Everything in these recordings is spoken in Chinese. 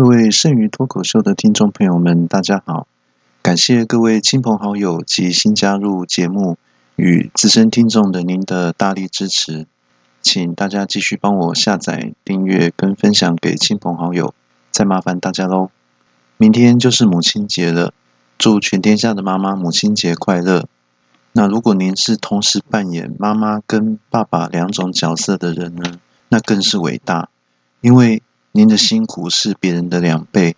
各位剩余脱口秀的听众朋友们，大家好！感谢各位亲朋好友及新加入节目与资深听众的您的大力支持，请大家继续帮我下载、订阅跟分享给亲朋好友，再麻烦大家喽！明天就是母亲节了，祝全天下的妈妈母亲节快乐！那如果您是同时扮演妈妈跟爸爸两种角色的人呢，那更是伟大，因为。您的辛苦是别人的两倍，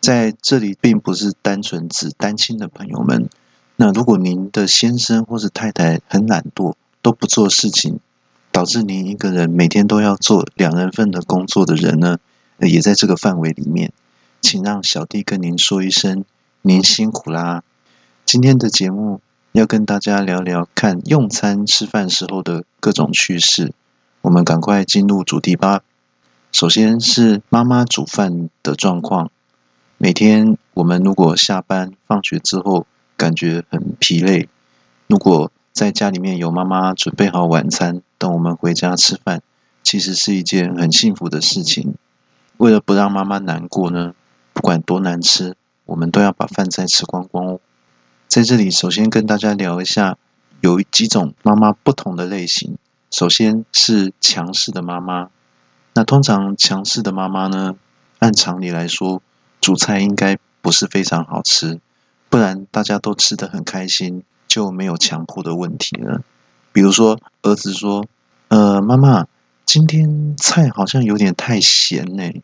在这里并不是单纯指单亲的朋友们。那如果您的先生或是太太很懒惰，都不做事情，导致您一个人每天都要做两人份的工作的人呢，也在这个范围里面，请让小弟跟您说一声，您辛苦啦。今天的节目要跟大家聊聊看用餐吃饭时候的各种趣事，我们赶快进入主题吧。首先是妈妈煮饭的状况。每天我们如果下班放学之后感觉很疲累，如果在家里面有妈妈准备好晚餐等我们回家吃饭，其实是一件很幸福的事情。为了不让妈妈难过呢，不管多难吃，我们都要把饭菜吃光光哦。在这里，首先跟大家聊一下，有几种妈妈不同的类型。首先是强势的妈妈。那通常强势的妈妈呢，按常理来说，煮菜应该不是非常好吃，不然大家都吃得很开心，就没有强迫的问题了。比如说儿子说：“呃，妈妈，今天菜好像有点太咸呢。”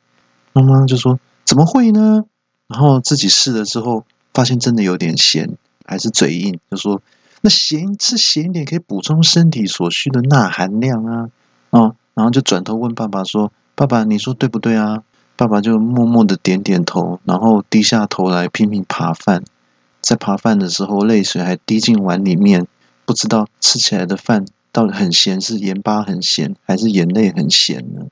妈妈就说：“怎么会呢？”然后自己试了之后，发现真的有点咸，还是嘴硬，就说：“那咸吃咸一点可以补充身体所需的钠含量啊。”啊。然后就转头问爸爸说：“爸爸，你说对不对啊？”爸爸就默默的点点头，然后低下头来拼命扒饭。在扒饭的时候，泪水还滴进碗里面，不知道吃起来的饭到底很咸，是盐巴很咸，还是眼泪很咸呢？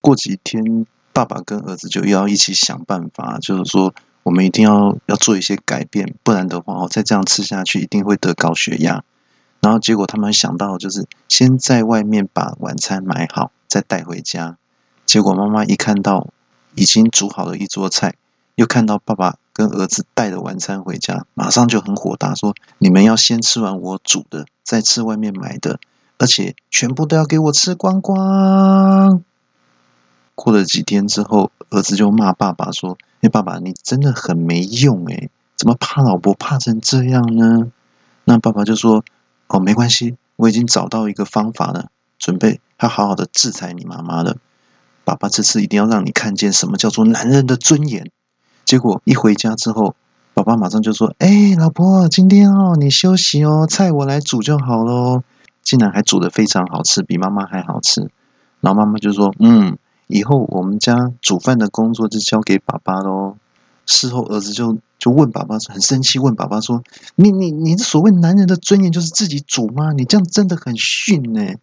过几天，爸爸跟儿子就要一起想办法，就是说我们一定要要做一些改变，不然的话哦，再这样吃下去，一定会得高血压。然后结果他们想到就是先在外面把晚餐买好，再带回家。结果妈妈一看到已经煮好了一桌菜，又看到爸爸跟儿子带的晚餐回家，马上就很火大，说：“你们要先吃完我煮的，再吃外面买的，而且全部都要给我吃光光。”过了几天之后，儿子就骂爸爸说：“哎，爸爸你真的很没用哎，怎么怕老婆怕成这样呢？”那爸爸就说。哦，没关系，我已经找到一个方法了，准备要好好的制裁你妈妈了。爸爸这次一定要让你看见什么叫做男人的尊严。结果一回家之后，爸爸马上就说：“哎，老婆，今天哦，你休息哦，菜我来煮就好喽。”竟然还煮的非常好吃，比妈妈还好吃。然后妈妈就说：“嗯，以后我们家煮饭的工作就交给爸爸喽。”事后，儿子就就问爸爸，很生气，问爸爸说：“你你你所谓男人的尊严就是自己煮吗？你这样真的很逊呢。”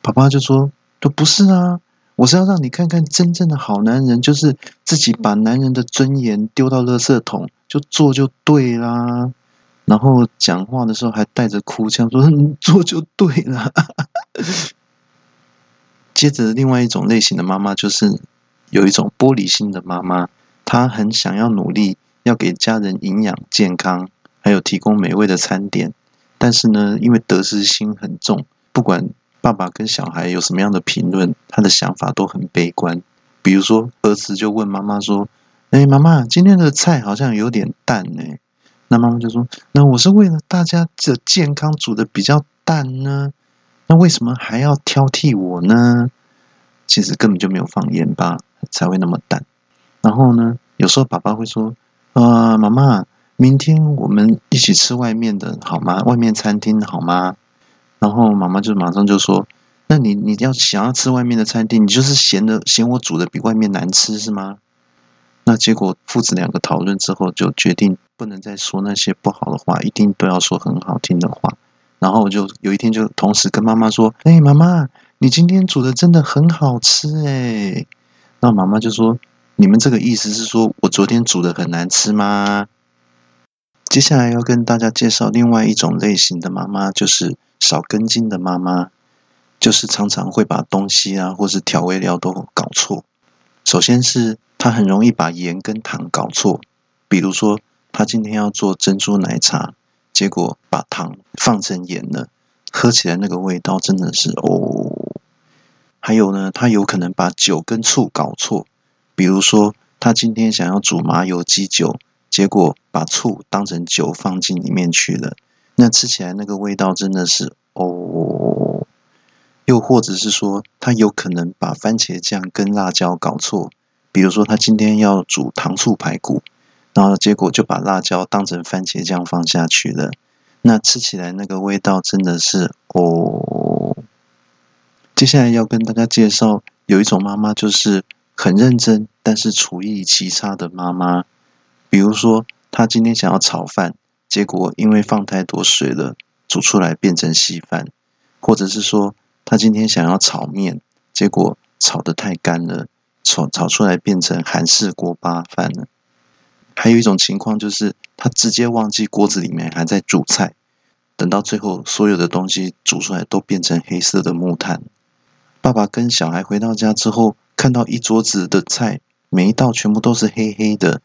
爸爸就说：“都不是啊，我是要让你看看真正的好男人，就是自己把男人的尊严丢到垃圾桶，就做就对啦。”然后讲话的时候还带着哭腔说：“你做就对了。”接着，另外一种类型的妈妈就是有一种玻璃心的妈妈。他很想要努力，要给家人营养健康，还有提供美味的餐点。但是呢，因为得失心很重，不管爸爸跟小孩有什么样的评论，他的想法都很悲观。比如说，儿子就问妈妈说：“哎，妈妈，今天的菜好像有点淡呢。”那妈妈就说：“那我是为了大家的健康煮的比较淡呢，那为什么还要挑剔我呢？其实根本就没有放盐巴，才会那么淡。”然后呢，有时候爸爸会说：“啊，妈妈，明天我们一起吃外面的好吗？外面餐厅好吗？”然后妈妈就马上就说：“那你你要想要吃外面的餐厅，你就是嫌的嫌我煮的比外面难吃是吗？”那结果父子两个讨论之后，就决定不能再说那些不好的话，一定都要说很好听的话。然后我就有一天就同时跟妈妈说：“哎，妈妈，你今天煮的真的很好吃哎。”那妈妈就说。你们这个意思是说我昨天煮的很难吃吗？接下来要跟大家介绍另外一种类型的妈妈，就是少根筋的妈妈，就是常常会把东西啊或是调味料都搞错。首先是她很容易把盐跟糖搞错。比如说，她今天要做珍珠奶茶，结果把糖放成盐了，喝起来那个味道真的是哦。还有呢，她有可能把酒跟醋搞错。比如说，他今天想要煮麻油鸡酒，结果把醋当成酒放进里面去了，那吃起来那个味道真的是哦。又或者是说，他有可能把番茄酱跟辣椒搞错。比如说，他今天要煮糖醋排骨，然后结果就把辣椒当成番茄酱放下去了。那吃起来那个味道真的是哦。接下来要跟大家介绍，有一种妈妈就是很认真，但是厨艺奇差的妈妈。比如说，她今天想要炒饭，结果因为放太多水了，煮出来变成稀饭；或者是说，她今天想要炒面，结果炒得太干了。炒炒出来变成韩式锅巴饭了。还有一种情况就是，她直接忘记锅子里面还在煮菜，等到最后所有的东西煮出来都变成黑色的木炭。爸爸跟小孩回到家之后，看到一桌子的菜，每一道全部都是黑黑的，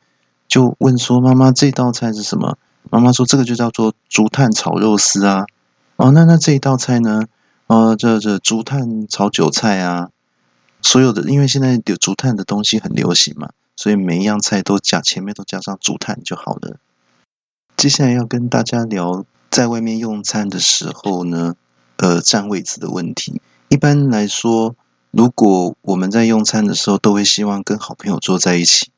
就问说：“妈妈，这道菜是什么？”妈妈说：“这个就叫做竹炭炒肉丝啊。”哦，那那这一道菜呢？呃，这这竹炭炒韭菜啊。所有的，因为现在有竹炭的东西很流行嘛，所以每一样菜都加前面都加上竹炭就好了。接下来要跟大家聊，在外面用餐的时候呢，呃，占位置的问题。一般来说，如果我们在用餐的时候，都会希望跟好朋友坐在一起。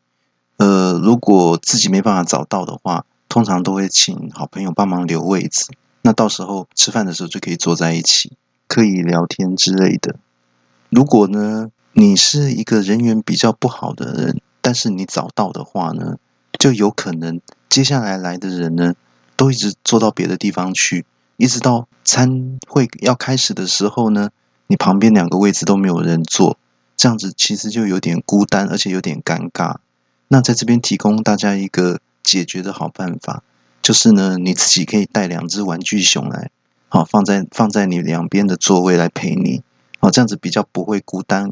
呃，如果自己没办法找到的话，通常都会请好朋友帮忙留位置。那到时候吃饭的时候就可以坐在一起，可以聊天之类的。如果呢，你是一个人缘比较不好的人，但是你找到的话呢，就有可能接下来来的人呢，都一直坐到别的地方去，一直到餐会要开始的时候呢，你旁边两个位置都没有人坐，这样子其实就有点孤单，而且有点尴尬。那在这边提供大家一个解决的好办法，就是呢，你自己可以带两只玩具熊来，好放在放在你两边的座位来陪你。好，这样子比较不会孤单。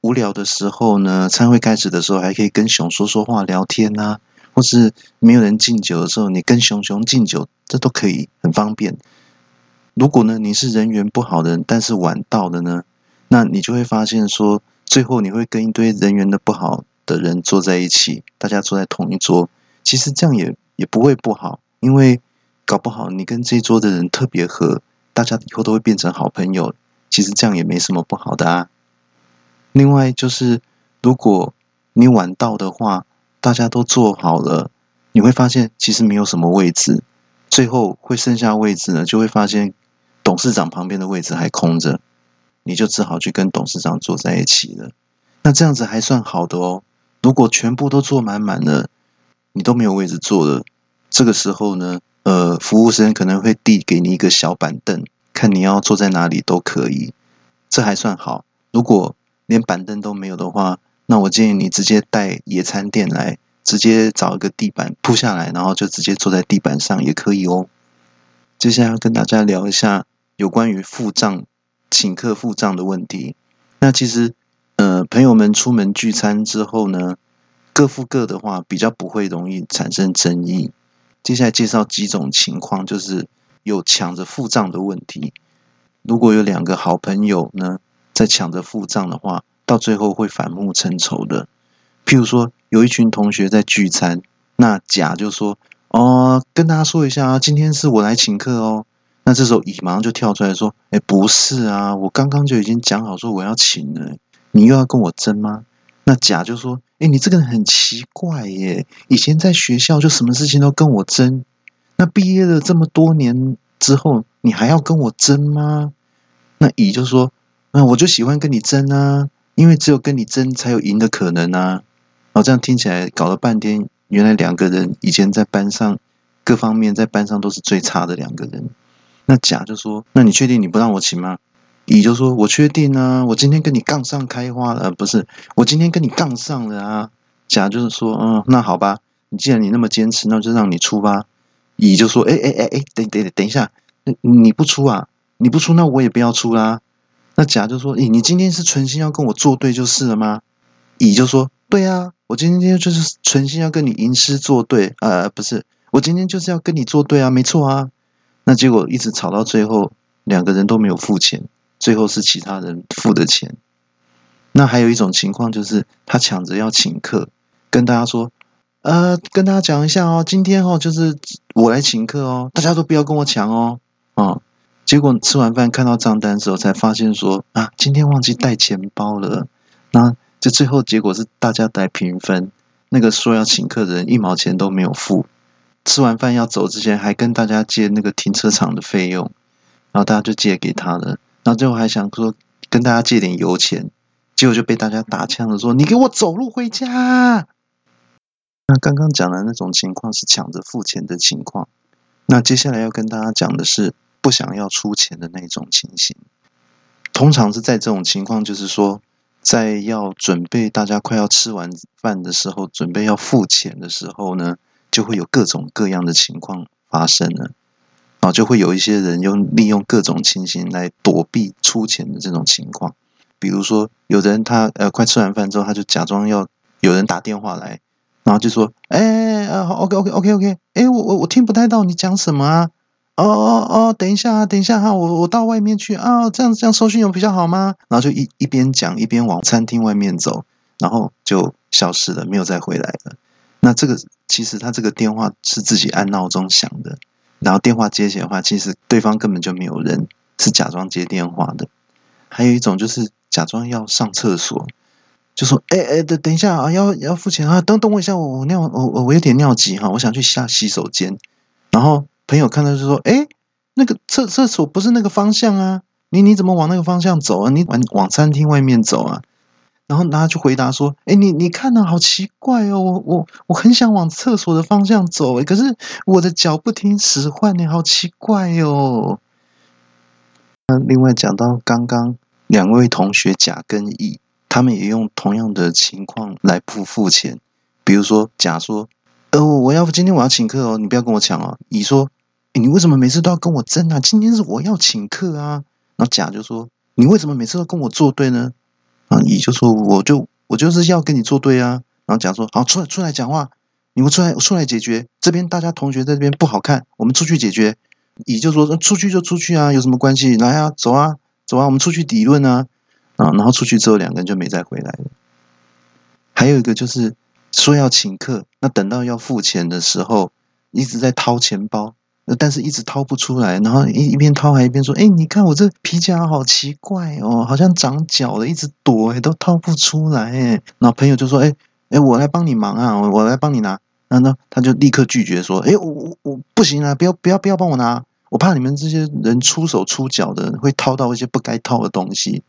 无聊的时候呢，餐会开始的时候还可以跟熊说说话、聊天啊，或是没有人敬酒的时候，你跟熊熊敬酒，这都可以很方便。如果呢你是人缘不好的人，但是晚到的呢，那你就会发现说，最后你会跟一堆人缘的不好的人坐在一起，大家坐在同一桌。其实这样也也不会不好，因为搞不好你跟这一桌的人特别合，大家以后都会变成好朋友。其实这样也没什么不好的啊。另外就是，如果你晚到的话，大家都坐好了，你会发现其实没有什么位置，最后会剩下位置呢，就会发现事长旁边的位置还空着，你就只好去跟董事长坐在一起了。那这样子还算好的哦。如果全部都坐满满了，你都没有位置坐了，这个时候呢，呃，服务生可能会递给你一个小板凳。看你要坐在哪里都可以，这还算好。如果连板凳都没有的话，那我建议你直接带野餐垫来，直接找一个地板铺下来，然后就直接坐在地板上也可以哦。接下来要跟大家聊一下有关于付账、请客付账的问题。那其实，呃，朋友们出门聚餐之后呢，各付各的话，比较不会容易产生争议。接下来介绍几种情况，就是。有抢着付账的问题。如果有两个好朋友呢，在抢着付账的话，到最后会反目成仇的。譬如说，有一群同学在聚餐，那甲就说：“哦，跟大家说一下啊，今天是我来请客哦。”那这时候乙马上就跳出来说：“哎，不是啊，我刚刚就已经讲好说我要请了，你又要跟我争吗？”那甲就说：“哎，你这个人很奇怪耶，以前在学校就什么事情都跟我争。”那毕业了这么多年之后，你还要跟我争吗？那乙就说：“那我就喜欢跟你争啊，因为只有跟你争才有赢的可能啊。”哦，这样听起来搞了半天，原来两个人以前在班上各方面在班上都是最差的两个人。那甲就说：“那你确定你不让我请吗？”乙就说：“我确定啊，我今天跟你杠上开花了，不是，我今天跟你杠上了啊。”甲就是说：“嗯，那好吧，你既然你那么坚持，那就让你出吧。”乙就说：“哎哎哎哎，等等等一下，你不出啊？你不出，那我也不要出啦。”那甲就说：“咦，你今天是存心要跟我作对就是了吗？”乙就说：“对啊，我今天就是存心要跟你吟诗作对，呃，不是，我今天就是要跟你作对啊，没错啊。那结果一直吵到最后，两个人都没有付钱，最后是其他人付的钱。那还有一种情况就是，他抢着要请客，跟大家说，呃，跟大家讲一下哦，今天哦就是我来请客哦，大家都不要跟我抢哦，啊。结果吃完饭看到账单的时候，才发现说啊，今天忘记带钱包了。那就最后结果是大家来平分，那个说要请客的人一毛钱都没有付。吃完饭要走之前，还跟大家借那个停车场的费用，然后大家就借给他了。然后最后还想说跟大家借点油钱，结果就被大家打枪了，说你给我走路回家。那刚刚讲的那种情况是抢着付钱的情况，那接下来要跟大家讲的是。不想要出钱的那种情形，通常是在这种情况，就是说，在要准备大家快要吃完饭的时候，准备要付钱的时候呢，就会有各种各样的情况发生了，啊，就会有一些人用利用各种情形来躲避出钱的这种情况，比如说，有人他呃快吃完饭之后，他就假装要有人打电话来，然后就说，哎，呃，OK OK OK OK，哎，我我我听不太到你讲什么啊。哦哦哦，等一下啊，等一下哈，我我到外面去啊，这样这样收讯有比较好吗？然后就一一边讲一边往餐厅外面走，然后就消失了，没有再回来了。那这个其实他这个电话是自己按闹钟响的，然后电话接起来的话，其实对方根本就没有人，是假装接电话的。还有一种就是假装要上厕所，就说哎哎等等一下啊，要要付钱啊，等等我一下，我我尿我我我有点尿急哈，我想去下洗手间，然后。朋友看到就说：“哎，那个厕厕所不是那个方向啊，你你怎么往那个方向走啊？你往往餐厅外面走啊？”然后他就回答说：“哎，你你看呢，好奇怪哦，我我我很想往厕所的方向走，可是我的脚不听使唤呢，好奇怪哦。”那另外讲到刚刚两位同学甲跟乙，他们也用同样的情况来不付钱，比如说甲说：“呃，我要今天我要请客哦，你不要跟我抢哦。”乙说。你为什么每次都要跟我争啊？今天是我要请客啊！然后甲就说：“你为什么每次都跟我作对呢？”啊，乙就说：“我就我就是要跟你作对啊！”然后甲说：“好，出来出来讲话，你们出来出来解决。这边大家同学在这边不好看，我们出去解决。”乙就说：“出去就出去啊，有什么关系？来啊，走啊，走啊，我们出去理论啊！”啊，然后出去之后，两个人就没再回来了。还有一个就是说要请客，那等到要付钱的时候，一直在掏钱包。但是一直掏不出来，然后一一边掏还一边说：“哎，你看我这皮夹好奇怪哦，好像长脚了，一直躲，都掏不出来哎。”然后朋友就说：“哎哎，我来帮你忙啊，我来帮你拿。”然后他就立刻拒绝说：“哎，我我我不行啊，不要不要不要帮我拿，我怕你们这些人出手出脚的会掏到一些不该掏的东西。”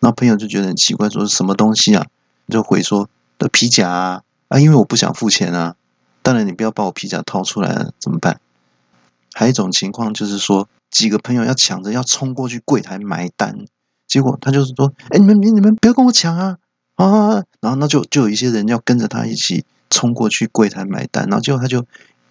然后朋友就觉得很奇怪，说：“什么东西啊？”就回说：“的皮夹啊，啊，因为我不想付钱啊。当然你不要把我皮夹掏出来了，怎么办？”还有一种情况就是说，几个朋友要抢着要冲过去柜台买单，结果他就是说：“哎，你们你你们不要跟我抢啊啊！”然后那就就有一些人要跟着他一起冲过去柜台买单，然后结果他就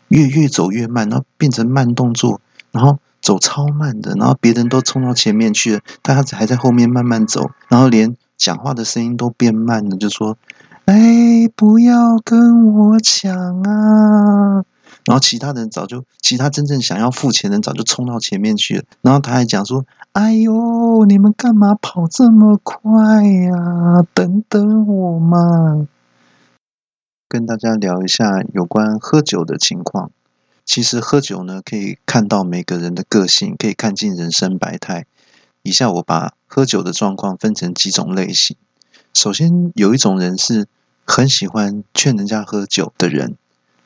越越走越慢，然后变成慢动作，然后走超慢的，然后别人都冲到前面去了，他还在后面慢慢走，然后连讲话的声音都变慢了，就说：“哎，不要跟我抢啊！”然后其他人早就，其他真正想要付钱的人早就冲到前面去了。然后他还讲说：“哎呦，你们干嘛跑这么快呀？等等我嘛！”跟大家聊一下有关喝酒的情况。其实喝酒呢，可以看到每个人的个性，可以看尽人生百态。以下我把喝酒的状况分成几种类型。首先有一种人是很喜欢劝人家喝酒的人。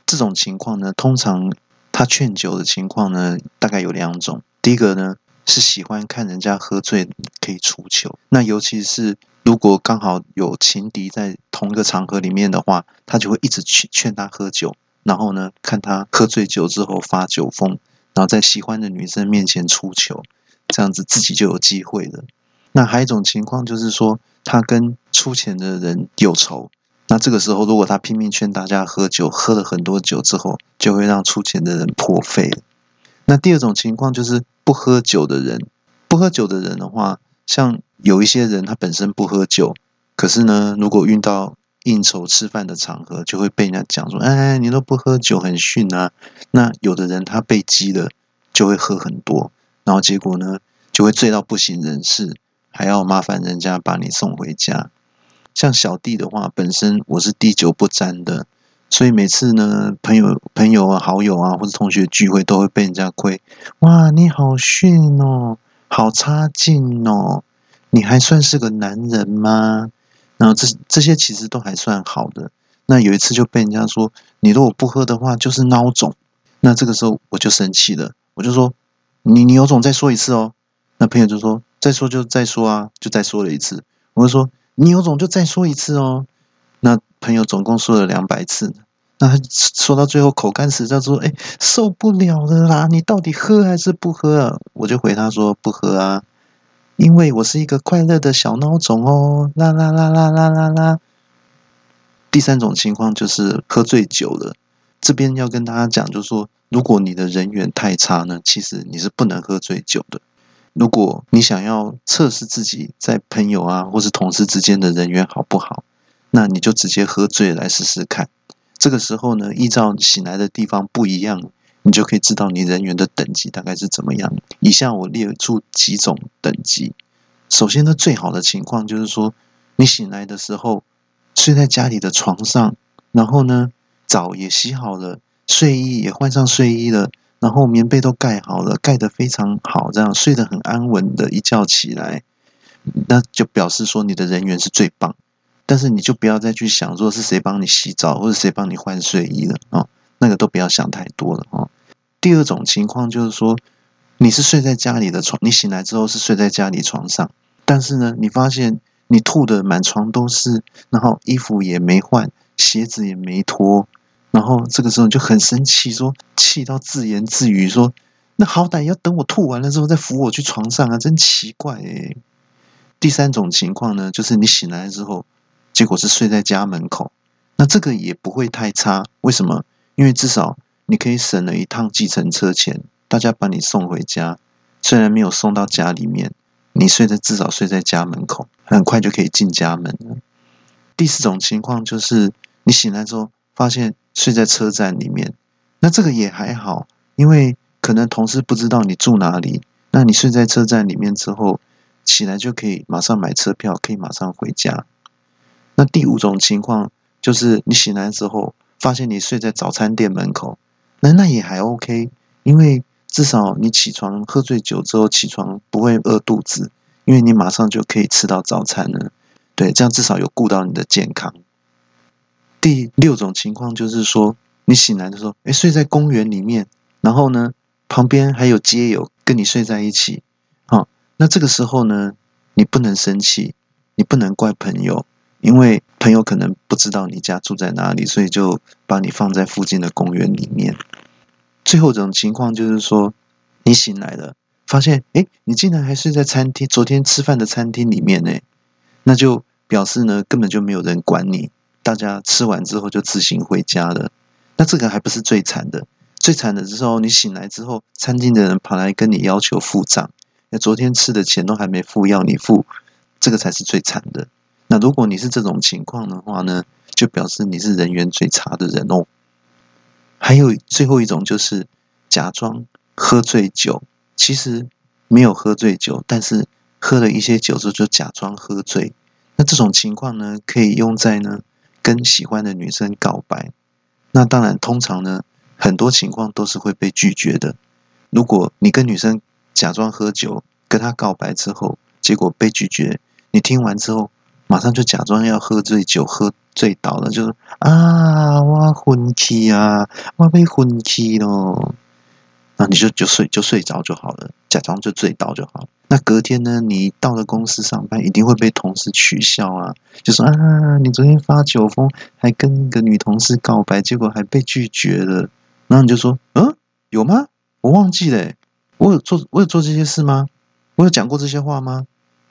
这种情况呢，通常他劝酒的情况呢，大概有两种。第一个呢，是喜欢看人家喝醉可以出糗。那尤其是如果刚好有情敌在同一个场合里面的话，他就会一直劝劝他喝酒，然后呢，看他喝醉酒之后发酒疯，然后在喜欢的女生面前出糗，这样子自己就有机会了。那还有一种情况就是说，他跟出钱的人有仇。那这个时候，如果他拼命劝大家喝酒，喝了很多酒之后，就会让出钱的人破费。那第二种情况就是不喝酒的人，不喝酒的人的话，像有一些人他本身不喝酒，可是呢，如果遇到应酬吃饭的场合，就会被人家讲说：“哎，你都不喝酒，很逊啊。”那有的人他被激了，就会喝很多，然后结果呢，就会醉到不省人事，还要麻烦人家把你送回家。像小弟的话，本身我是滴酒不沾的，所以每次呢，朋友、朋友啊、好友啊，或者同学聚会，都会被人家亏。哇，你好逊哦，好差劲哦，你还算是个男人吗？然后这这些其实都还算好的。那有一次就被人家说，你如果不喝的话就是孬种。那这个时候我就生气了，我就说，你你有种再说一次哦。那朋友就说，再说就再说啊，就再说了一次。我就说。你有种就再说一次哦。那朋友总共说了两百次，那他说到最后口干舌燥，说：“哎，受不了了啦！你到底喝还是不喝？”啊？”我就回他说：“不喝啊，因为我是一个快乐的小孬种哦。”啦啦啦啦啦啦啦。第三种情况就是喝醉酒了。这边要跟大家讲，就是说，如果你的人缘太差呢，其实你是不能喝醉酒的。如果你想要测试自己在朋友啊或是同事之间的人缘好不好，那你就直接喝醉来试试看。这个时候呢，依照醒来的地方不一样，你就可以知道你人缘的等级大概是怎么样。以下我列出几种等级。首先呢，最好的情况就是说，你醒来的时候睡在家里的床上，然后呢澡也洗好了，睡衣也换上睡衣了。然后棉被都盖好了，盖得非常好，这样睡得很安稳的一觉起来，那就表示说你的人缘是最棒。但是你就不要再去想说是谁帮你洗澡或者谁帮你换睡衣了啊，那个都不要想太多了啊。第二种情况就是说，你是睡在家里的床，你醒来之后是睡在家里床上，但是呢，你发现你吐的满床都是，然后衣服也没换，鞋子也没脱。然后这个时候就很生气，说气到自言自语说：“那好歹要等我吐完了之后再扶我去床上啊，真奇怪诶。第三种情况呢，就是你醒来之后，结果是睡在家门口，那这个也不会太差。为什么？因为至少你可以省了一趟计程车钱，大家把你送回家，虽然没有送到家里面，你睡在至少睡在家门口，很快就可以进家门了。第四种情况就是你醒来之后发现。睡在车站里面，那这个也还好，因为可能同事不知道你住哪里。那你睡在车站里面之后，起来就可以马上买车票，可以马上回家。那第五种情况就是你醒来之后，发现你睡在早餐店门口，那那也还 OK，因为至少你起床喝醉酒之后起床不会饿肚子，因为你马上就可以吃到早餐了。对，这样至少有顾到你的健康。第六种情况就是说，你醒来的时候，哎，睡在公园里面，然后呢，旁边还有街友跟你睡在一起，好，那这个时候呢，你不能生气，你不能怪朋友，因为朋友可能不知道你家住在哪里，所以就把你放在附近的公园里面。最后一种情况就是说，你醒来了，发现，哎，你竟然还睡在餐厅，昨天吃饭的餐厅里面呢，那就表示呢，根本就没有人管你。大家吃完之后就自行回家了，那这个还不是最惨的，最惨的时候你醒来之后，餐厅的人跑来跟你要求付账，那昨天吃的钱都还没付，要你付，这个才是最惨的。那如果你是这种情况的话呢，就表示你是人缘最差的人哦。还有最后一种就是假装喝醉酒，其实没有喝醉酒，但是喝了一些酒之后就假装喝醉，那这种情况呢，可以用在呢。跟喜欢的女生告白，那当然通常呢，很多情况都是会被拒绝的。如果你跟女生假装喝酒，跟她告白之后，结果被拒绝，你听完之后，马上就假装要喝醉酒，喝醉倒了，就是啊，我昏气啊，我被昏气咯。那你就就睡就睡着就好了，假装就醉倒就好。那隔天呢，你到了公司上班，一定会被同事取笑啊，就说啊，你昨天发酒疯，还跟一个女同事告白，结果还被拒绝了。然后你就说，嗯，有吗？我忘记了，我有做我有做这些事吗？我有讲过这些话吗？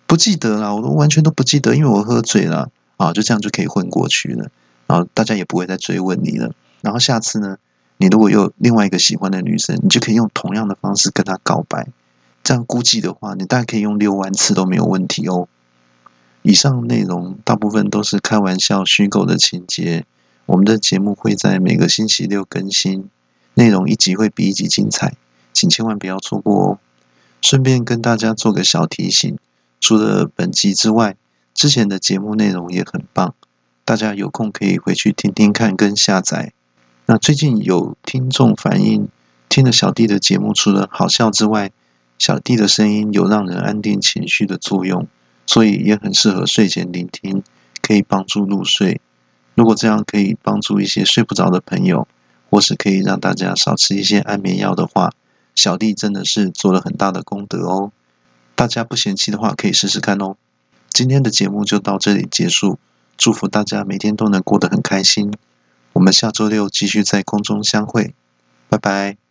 不记得了，我都完全都不记得，因为我喝醉了啊，就这样就可以混过去了，然后大家也不会再追问你了。然后下次呢？你如果有另外一个喜欢的女生，你就可以用同样的方式跟她告白。这样估计的话，你大概可以用六万次都没有问题哦。以上内容大部分都是开玩笑、虚构的情节。我们的节目会在每个星期六更新，内容一集会比一集精彩，请千万不要错过哦。顺便跟大家做个小提醒，除了本集之外，之前的节目内容也很棒，大家有空可以回去听听看跟下载。那最近有听众反映，听了小弟的节目，除了好笑之外，小弟的声音有让人安定情绪的作用。所以也很适合睡前聆听，可以帮助入睡。如果这样可以帮助一些睡不着的朋友，或是可以让大家少吃一些安眠药的话，小弟真的是做了很大的功德哦。大家不嫌弃的话，可以试试看哦。今天的节目就到这里结束，祝福大家每天都能过得很开心。我们下周六继续在空中相会，拜拜。